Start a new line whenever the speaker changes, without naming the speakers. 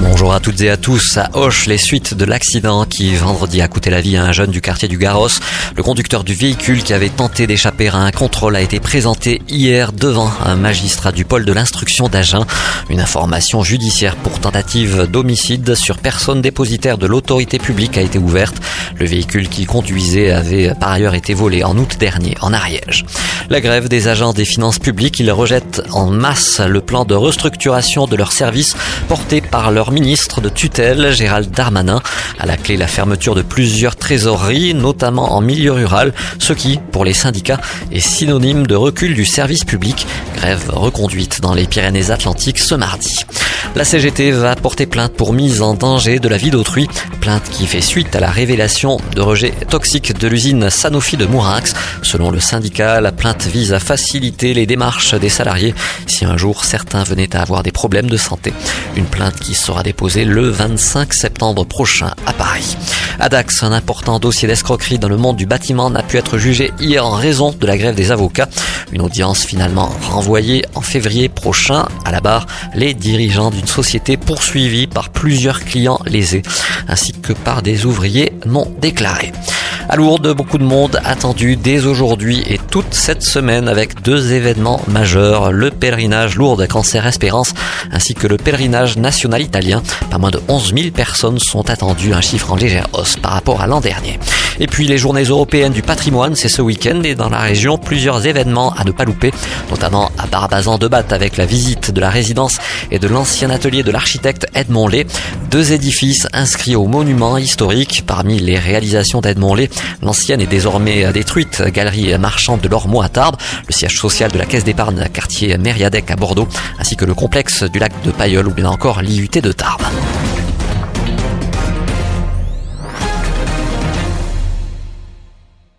Bonjour à toutes et à tous. À Hoche, les suites de l'accident qui vendredi a coûté la vie à un jeune du quartier du Garros. Le conducteur du véhicule qui avait tenté d'échapper à un contrôle a été présenté hier devant un magistrat du pôle de l'instruction d'Agen. Une information judiciaire pour tentative d'homicide sur personne dépositaire de l'autorité publique a été ouverte. Le véhicule qu'il conduisait avait par ailleurs été volé en août dernier en Ariège. La grève des agents des finances publiques, ils rejettent en masse le plan de restructuration de leurs services porté par leur ministre de tutelle, Gérald Darmanin. À la clé, la fermeture de plusieurs trésoreries, notamment en milieu rural, ce qui, pour les syndicats, est synonyme de recul du service public. Grève reconduite dans les Pyrénées-Atlantiques ce mardi. La CGT va porter plainte pour mise en danger de la vie d'autrui, plainte qui fait suite à la révélation de rejets toxiques de l'usine Sanofi de Mourinx. Selon le syndicat, la plainte vise à faciliter les démarches des salariés si un jour certains venaient à avoir des problèmes de santé. Une plainte qui sera déposée le 25 septembre prochain à Paris. À Dax, un important dossier d'escroquerie dans le monde du bâtiment n'a pu être jugé hier en raison de la grève des avocats. Une audience finalement renvoyée en février prochain. À la barre, les dirigeants d'une société poursuivie par plusieurs clients lésés, que par des ouvriers non déclarés. À Lourdes, beaucoup de monde attendu dès aujourd'hui et toute cette semaine avec deux événements majeurs, le pèlerinage Lourdes Cancer Espérance ainsi que le pèlerinage national italien. Pas moins de 11 000 personnes sont attendues, un chiffre en légère hausse par rapport à l'an dernier. Et puis les journées européennes du patrimoine, c'est ce week-end et dans la région, plusieurs événements à ne pas louper, notamment à Barbazan de Batte avec la visite de la résidence et de l'ancien atelier de l'architecte Edmond Lé. Deux édifices inscrits au monument historique. Parmi les réalisations d'Edmond Lé, l'ancienne est désormais détruite galerie marchande de l'Ormeau à Tarbes, le siège social de la Caisse d'épargne quartier Mériadec à Bordeaux, ainsi que le complexe du lac de Payeul ou bien encore l'IUT de Tarbes.